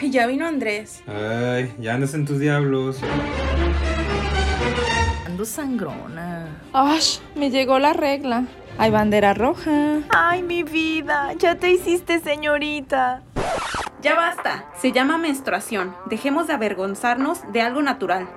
Ay, ya vino Andrés. Ay, ya andas en tus diablos. Ando sangrona. Ay, me llegó la regla. Hay bandera roja. Ay, mi vida, ya te hiciste señorita. Ya basta. Se llama menstruación. Dejemos de avergonzarnos de algo natural.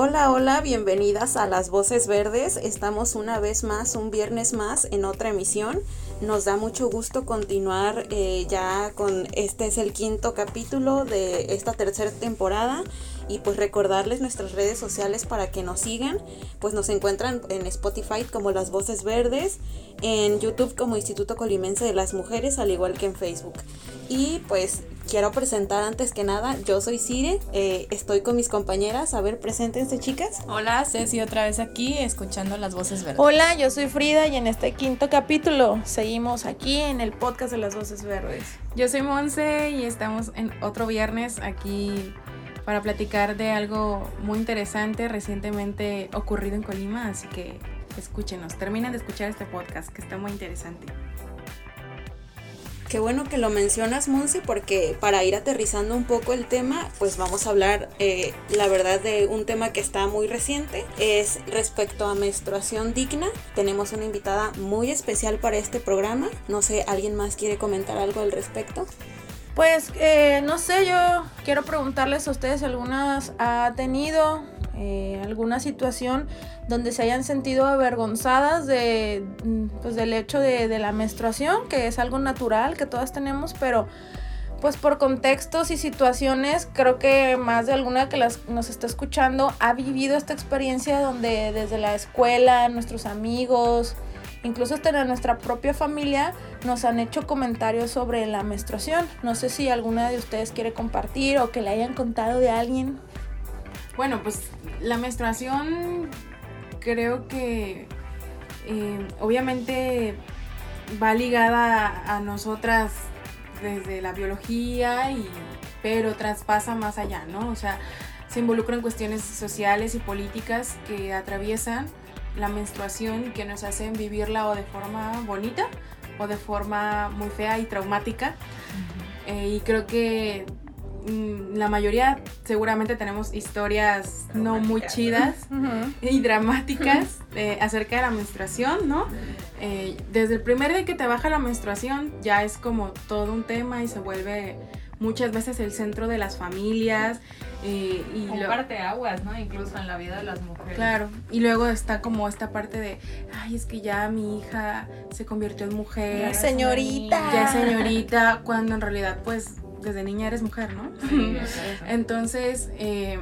Hola, hola, bienvenidas a Las Voces Verdes. Estamos una vez más, un viernes más, en otra emisión. Nos da mucho gusto continuar eh, ya con este es el quinto capítulo de esta tercera temporada y pues recordarles nuestras redes sociales para que nos sigan. Pues nos encuentran en Spotify como Las Voces Verdes, en YouTube como Instituto Colimense de las Mujeres, al igual que en Facebook. Y pues quiero presentar antes que nada, yo soy Cire, eh, estoy con mis compañeras. A ver, preséntense chicas. Hola, Ceci otra vez aquí, escuchando las voces verdes. Hola, yo soy Frida y en este quinto capítulo seguimos aquí en el podcast de las voces verdes. Yo soy Monse y estamos en otro viernes aquí para platicar de algo muy interesante recientemente ocurrido en Colima, así que escúchenos, terminen de escuchar este podcast que está muy interesante. Qué bueno que lo mencionas, Monse, porque para ir aterrizando un poco el tema, pues vamos a hablar, eh, la verdad, de un tema que está muy reciente. Es respecto a menstruación digna. Tenemos una invitada muy especial para este programa. No sé, ¿alguien más quiere comentar algo al respecto? Pues eh, no sé, yo quiero preguntarles a ustedes si algunas ha tenido eh, alguna situación donde se hayan sentido avergonzadas de, mm, pues, del hecho de, de, la menstruación, que es algo natural que todas tenemos, pero pues por contextos y situaciones, creo que más de alguna que las, nos está escuchando ha vivido esta experiencia donde desde la escuela, nuestros amigos, incluso hasta en nuestra propia familia, nos han hecho comentarios sobre la menstruación. No sé si alguna de ustedes quiere compartir o que le hayan contado de alguien. Bueno, pues la menstruación creo que eh, obviamente va ligada a nosotras desde la biología, y, pero traspasa más allá, ¿no? O sea, se involucra en cuestiones sociales y políticas que atraviesan la menstruación y que nos hacen vivirla o de forma bonita o de forma muy fea y traumática. Uh -huh. eh, y creo que la mayoría seguramente tenemos historias no muy chidas uh -huh. y dramáticas eh, acerca de la menstruación, ¿no? Eh, desde el primer día que te baja la menstruación ya es como todo un tema y se vuelve muchas veces el centro de las familias. Eh, y Comparte lo, aguas, ¿no? Incluso en la vida de las mujeres. Claro, y luego está como esta parte de, ay, es que ya mi hija se convirtió en mujer. Ya señorita. Ya es señorita, cuando en realidad pues desde niña eres mujer, ¿no? Sí, Entonces, eh,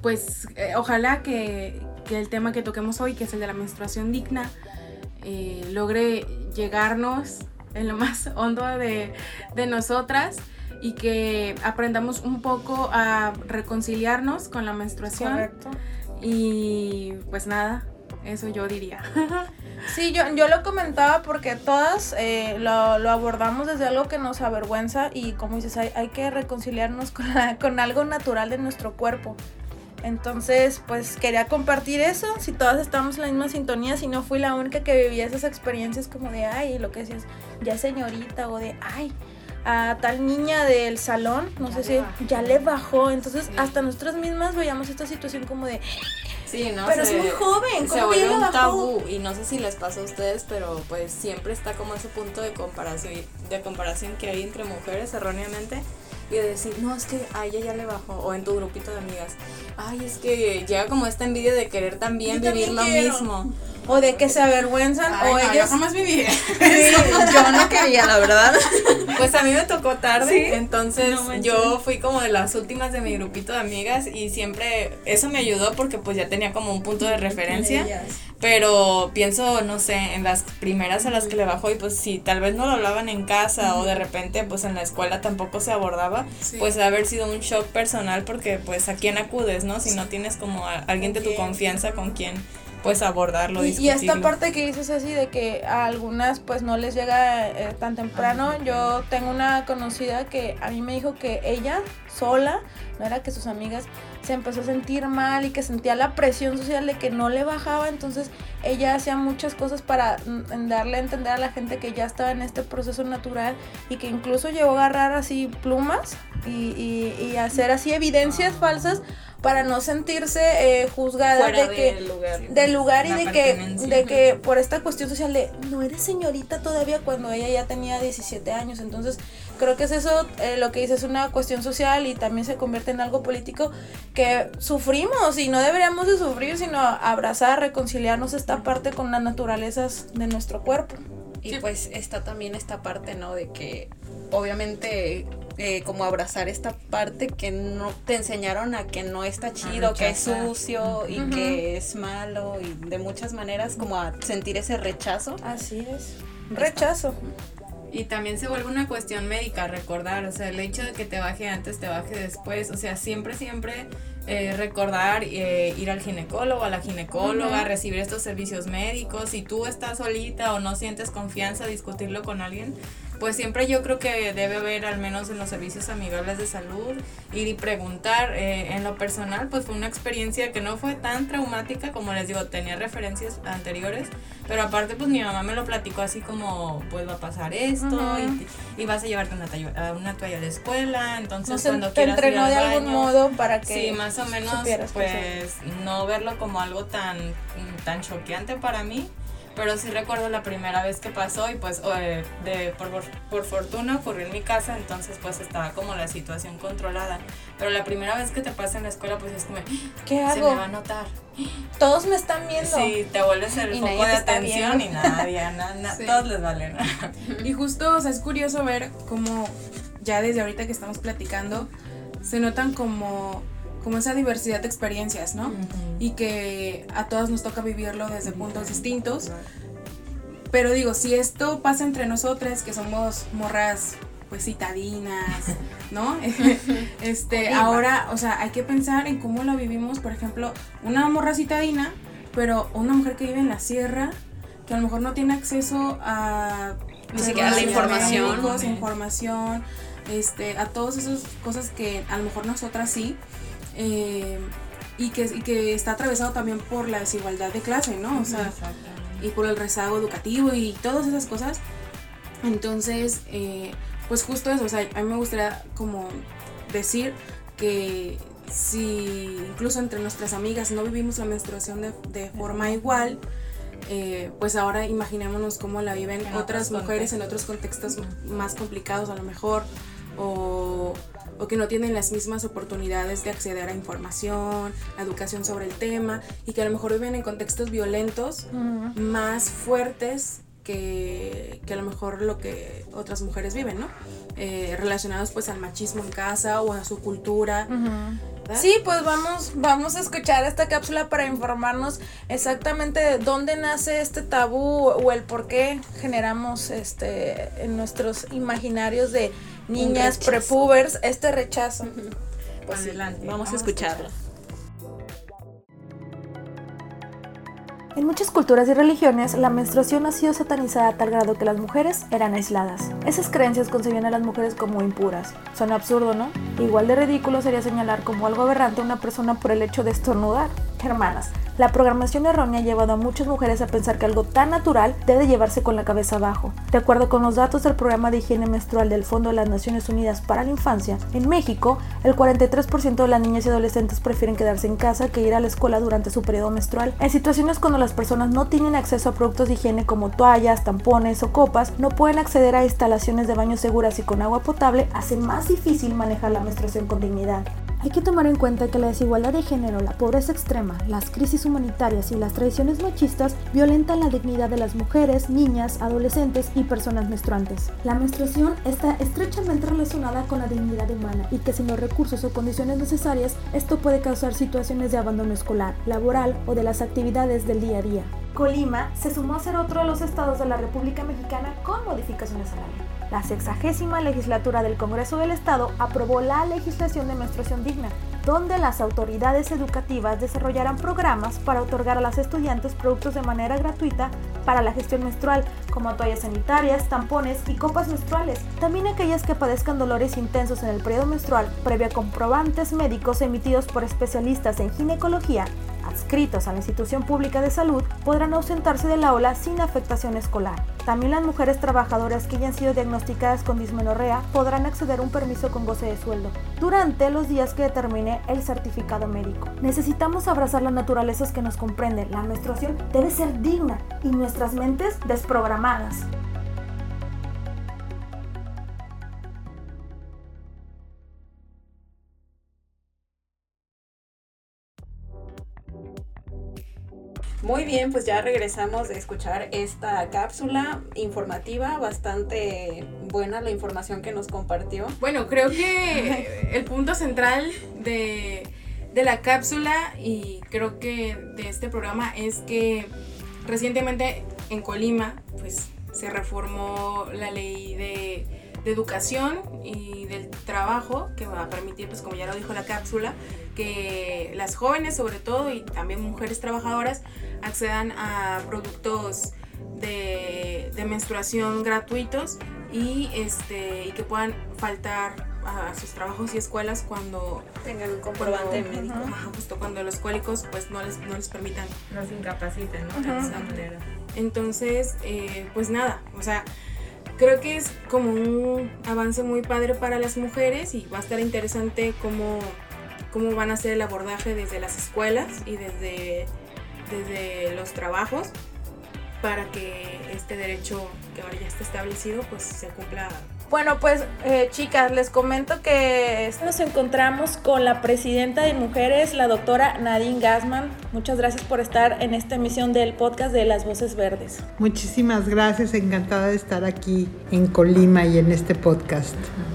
pues eh, ojalá que, que, el tema que toquemos hoy, que es el de la menstruación digna, eh, logre llegarnos en lo más hondo de, de, nosotras y que aprendamos un poco a reconciliarnos con la menstruación. Correcto. Y pues nada, eso yo diría. Sí, yo, yo lo comentaba porque todas eh, lo, lo, abordamos desde algo que nos avergüenza y como dices, hay, hay que reconciliarnos con, la, con, algo natural de nuestro cuerpo. Entonces, pues quería compartir eso, si todas estamos en la misma sintonía, si no fui la única que vivía esas experiencias como de, ay, lo que decías, ya señorita, o de, ay, a tal niña del salón, no ya sé si bajó. ya le bajó. Entonces, sí. hasta nosotras mismas veíamos esta situación como de, Sí, ¿no? Pero se, es muy joven, se vuelve un tabú y no sé si les pasó a ustedes, pero pues siempre está como ese punto de comparación, de comparación que hay entre mujeres erróneamente y de decir, no, es que a ella ya le bajó, o en tu grupito de amigas, ay, es que llega como esta envidia de querer también Yo vivir también lo mismo. O de que se avergüenzan, ay, o no, ellos. Yo jamás viví. Sí, yo no quería, la verdad. Pues a mí me tocó tarde, entonces No yo fui como de las últimas de mi grupito de amigas y siempre eso me ayudó porque pues ya tenía como un punto de referencia. Pero pienso, no sé, en las primeras a las que le bajó y pues si tal vez no lo hablaban en casa o de repente pues en la escuela tampoco se abordaba, Sí. pues ha haber sido un shock personal porque pues a quién acudes, ¿no? Si no tienes como a alguien de tu confianza con quien pues abordarlo, Y, y esta parte que dices así de que a algunas pues no les llega eh, tan temprano, yo tengo una conocida que a mí me dijo que ella sola, no era que sus amigas se empezó a sentir mal y que sentía la presión social de que no le bajaba, entonces ella hacía muchas cosas para mm, darle a entender a la gente que ya estaba en este proceso natural y que incluso llegó a agarrar así plumas y, y- y hacer así evidencias falsas para no sentirse eh, juzgada fuera de que del lugar. del lugar y de que, de que por esta cuestión social de no eres señorita todavía cuando ella ya tenía 17 años. Entonces creo que es eso eh, lo que dice, es una cuestión social y también se convierte en algo político que sufrimos y no deberíamos de sufrir, sino abrazar, reconciliarnos esta parte con las naturalezas de nuestro cuerpo. Y pues está también esta parte, ¿no? De que obviamente eh, como abrazar esta parte que no te enseñaron a que no está chido, que es sucio y que es malo y de muchas maneras como a sentir ese rechazo. Así es. Rechazo. Y también se vuelve una cuestión médica recordar, o sea, el hecho de que te baje antes, te baje después, o sea, siempre, siempre eh, recordar eh, ir al ginecólogo, a la ginecóloga, recibir estos servicios médicos, si tú estás solita o no sientes confianza, discutirlo con alguien, pues siempre yo creo que debe haber, al menos en los servicios amigables de salud, ir y preguntar. eh, en lo personal, pues fue una experiencia que no fue tan traumática, como les digo, tenía referencias anteriores, pero aparte, pues mi mamá me lo platicó así como, pues va a pasar esto, y, y vas a llevarte una, toalla- una toalla a la escuela, entonces No sé, cuando te quieras ir entrenó al de algún baño, modo para que Sí, más o menos, supieras pues no verlo como algo tan, tan choqueante para mí, pero sí recuerdo la primera vez que pasó y pues eh, de, por, por, fortuna ocurrió en mi casa, entonces pues estaba como la situación controlada, pero la primera vez que te pasa en la escuela pues es como, ¿Qué se hago? me va a notar. Todos me están viendo. Sí, te vuelves el Y foco de atención y nadie, na- na- Sí. todos les valen. Y justo, o sea, es curioso ver cómo ya desde ahorita que estamos platicando, se notan como, como esa diversidad de experiencias, ¿no? Y que a todas nos toca vivirlo desde puntos distintos. Pero digo, si esto pasa entre nosotras, que somos morras pues citadinas, ¿no? este, ahora, o sea, hay que pensar en cómo la vivimos, por ejemplo, una morra citadina, pero una mujer que vive en la sierra, que a lo mejor no tiene acceso a Ni siquiera la información. información, este, a todas esas cosas que a lo mejor nosotras sí. Eh, y que, y que está atravesado también por la desigualdad de clase, ¿no? O sea, y por el rezago educativo y todas esas cosas. Entonces, eh, pues justo eso, o sea, a mí me gustaría como decir que si incluso entre nuestras amigas no vivimos la menstruación de, de forma igual, eh, pues ahora imaginémonos cómo la viven En otras mujeres en otros contextos más complicados a lo mejor, o, o que no tienen las mismas oportunidades de acceder a información, a educación sobre el tema, y que a lo mejor viven en contextos violentos más fuertes que, que a lo mejor lo que otras mujeres viven, ¿no? Eh, relacionados pues al machismo en casa o a su cultura. Sí, pues vamos, vamos a escuchar esta cápsula para informarnos exactamente de dónde nace este tabú o el por qué generamos este en nuestros imaginarios de niñas prepubers este rechazo. Pues sí, Adelante, vamos a vamos a escucharlo. En muchas culturas y religiones, la menstruación ha sido satanizada a tal grado que las mujeres eran aisladas. Esas creencias concebían a las mujeres como impuras. Suena absurdo, ¿no? Igual de ridículo sería señalar como algo aberrante a una persona por el hecho de estornudar. Hermanas, la programación errónea ha llevado a muchas mujeres a pensar que algo tan natural debe llevarse con la cabeza abajo. De acuerdo con los datos del programa de higiene menstrual del Fondo de las Naciones Unidas para la Infancia, en México, el 43% de las niñas y adolescentes prefieren quedarse en casa que ir a la escuela durante su periodo menstrual. En situaciones cuando las personas no tienen acceso a productos de higiene como toallas, tampones o copas, no pueden acceder a instalaciones de baño seguras y con agua potable, hace más difícil manejar la menstruación con dignidad. Hay que tomar en cuenta que la desigualdad de género, la pobreza extrema, las crisis humanitarias y las tradiciones machistas violentan la dignidad de las mujeres, niñas, adolescentes y personas menstruantes. La menstruación está estrechamente relacionada con la dignidad humana y que sin los recursos o condiciones necesarias, esto puede causar situaciones de abandono escolar, laboral o de las actividades del día a día. Colima se sumó a ser otro de los estados de la República Mexicana con modificaciones a la ley. La sexagésima legislatura del Congreso del Estado aprobó la legislación de menstruación digna, donde las autoridades educativas desarrollarán programas para otorgar a las estudiantes productos de manera gratuita para la gestión menstrual, como toallas sanitarias, tampones y copas menstruales. También aquellas que padezcan dolores intensos en el periodo menstrual, previa comprobantes médicos emitidos por especialistas en ginecología adscritos a la institución pública de salud podrán ausentarse del aula sin afectación escolar. También las mujeres trabajadoras que hayan sido diagnosticadas con dismenorrea podrán acceder a un permiso con goce de sueldo durante los días que determine el certificado médico. Necesitamos abrazar las naturalezas que nos comprenden. La menstruación debe ser digna y nuestras mentes desprogramadas. Muy bien, pues ya regresamos de escuchar esta cápsula informativa, bastante buena la información que nos compartió. Bueno, creo que el punto central de, de la cápsula y creo que de este programa es que recientemente en Colima pues se reformó la ley de, de educación y del trabajo que va a permitir pues como ya lo dijo la cápsula que las jóvenes sobre todo y también mujeres trabajadoras accedan a productos de, de menstruación gratuitos y, este, y que puedan faltar a sus trabajos y escuelas cuando tengan un comprobante cuando, médico. ajá, justo cuando los cólicos pues no les, no les permitan incapaciten, ¿no? De esa manera. entonces, eh, pues nada, o sea, creo que es como un avance muy padre para las mujeres y va a estar interesante cómo, cómo van a hacer el abordaje desde las escuelas y desde, desde los trabajos para que este derecho que ahora ya está establecido pues se cumpla. Bueno, pues eh, chicas, les comento que nos encontramos con la presidenta de mujeres, la doctora Nadine Gassman. Muchas gracias por estar en esta emisión del podcast de Las Voces Verdes. Muchísimas gracias, encantada de estar aquí en Colima y en este podcast.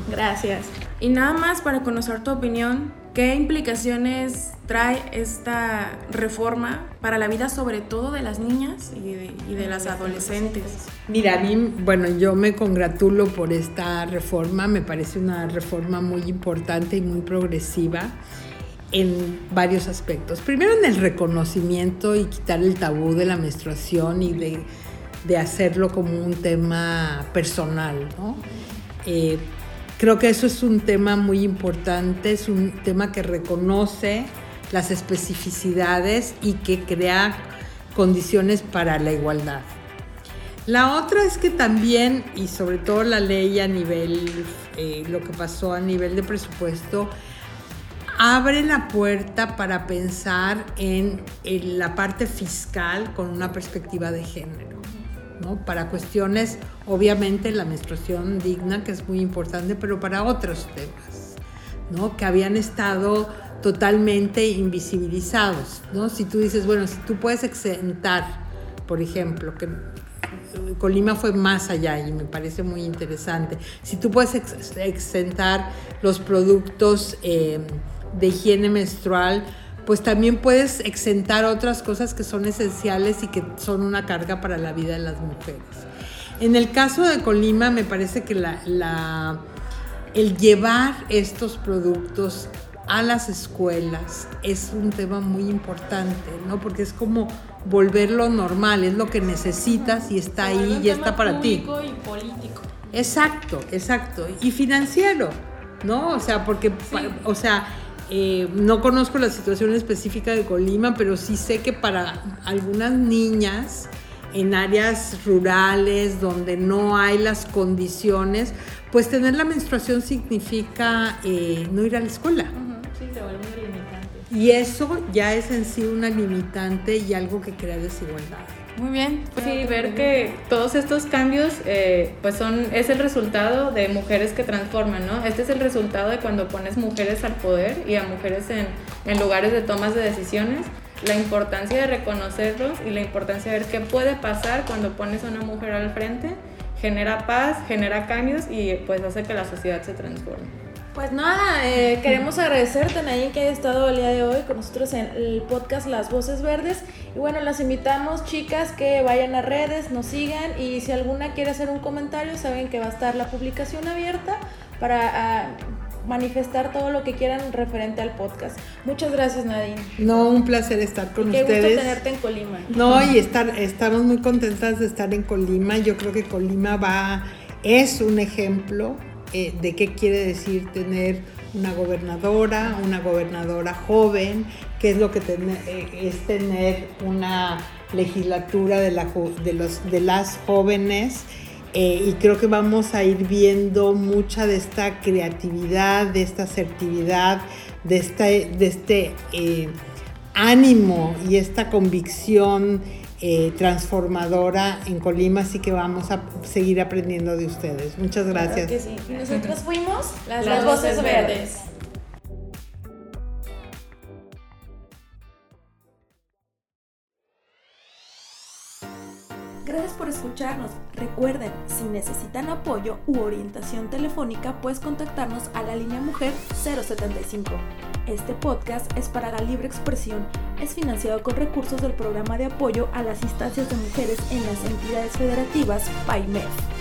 Gracias. Y nada más para conocer tu opinión, ¿qué implicaciones trae esta reforma para la vida sobre todo de las niñas y de, las adolescentes? Mira, a bueno, yo me congratulo por esta reforma, me parece una reforma muy importante y muy progresiva en varios aspectos. Primero en el reconocimiento y quitar el tabú de la menstruación y de, de hacerlo como un tema personal, ¿no? Eh, creo que eso es un tema muy importante, es un tema que reconoce las especificidades y que crea condiciones para la igualdad. La otra es que también, y sobre todo la ley a nivel, eh, lo que pasó a nivel de presupuesto, abre la puerta para pensar en, en la parte fiscal con una perspectiva de género. ¿No? Para cuestiones, obviamente, la menstruación digna, que es muy importante, pero para otros temas, ¿no? Que habían estado totalmente invisibilizados, ¿no? Si tú dices, bueno, si tú puedes exentar, por ejemplo, que Colima fue más allá y me parece muy interesante. Si tú puedes ex exentar los productos eh, de higiene menstrual, pues también puedes exentar otras cosas que son esenciales y que son una carga para la vida de las mujeres. En el caso de Colima, me parece que la, la, el llevar estos productos a las escuelas es un tema muy importante, ¿no? Porque es como volverlo normal, es lo que necesitas y está ahí y está para ti. y político. Exacto, exacto. Y financiero, ¿no? O sea, porque, sí. o sea, eh, no conozco la situación específica de Colima, pero sí sé que para algunas niñas en áreas rurales donde no hay las condiciones, pues tener la menstruación significa eh, no ir a la escuela. Uh -huh. Sí, se vuelve limitante. Y eso ya es en sí una limitante y algo que crea desigualdad. Muy bien. Sí, ver que todos estos cambios eh, pues son, es el resultado de mujeres que transforman, ¿no? Este es el resultado de cuando pones mujeres al poder y a mujeres en, en lugares de tomas de decisiones. La importancia de reconocerlos y la importancia de ver qué puede pasar cuando pones a una mujer al frente genera paz, genera cambios y pues hace que la sociedad se transforme. Pues nada, eh, queremos agradecerte, Nayin, que haya estado el día de hoy con nosotros en el podcast Las Voces Verdes. Y bueno, las invitamos, chicas, que vayan a redes, nos sigan y si alguna quiere hacer un comentario, saben que va a estar la publicación abierta para ah, manifestar todo lo que quieran referente al podcast. Muchas gracias, Nadine. No, un placer estar con Y qué ustedes. gusto tenerte en Colima. No, y estar, estamos muy contentas de estar en Colima. Yo creo que Colima va, es un ejemplo eh, de qué quiere decir tener una gobernadora, una gobernadora joven, qué es lo que eh, es tener una legislatura de, la, de, los, de las jóvenes. eh, y creo que vamos a ir viendo mucha de esta creatividad, de esta asertividad, de este, de este ánimo y esta convicción eh, transformadora en Colima, así que vamos a seguir aprendiendo de ustedes. Muchas gracias. Claro que sí. Y nosotros fuimos las, Las Voces Voces Verdes. Verdes. Gracias por escucharnos. Recuerden, si necesitan apoyo u orientación telefónica, puedes contactarnos a la línea Mujer 075. Este podcast es para la libre expresión. Es financiado con recursos del programa de apoyo a las instancias de mujeres en las entidades federativas PAIMEF.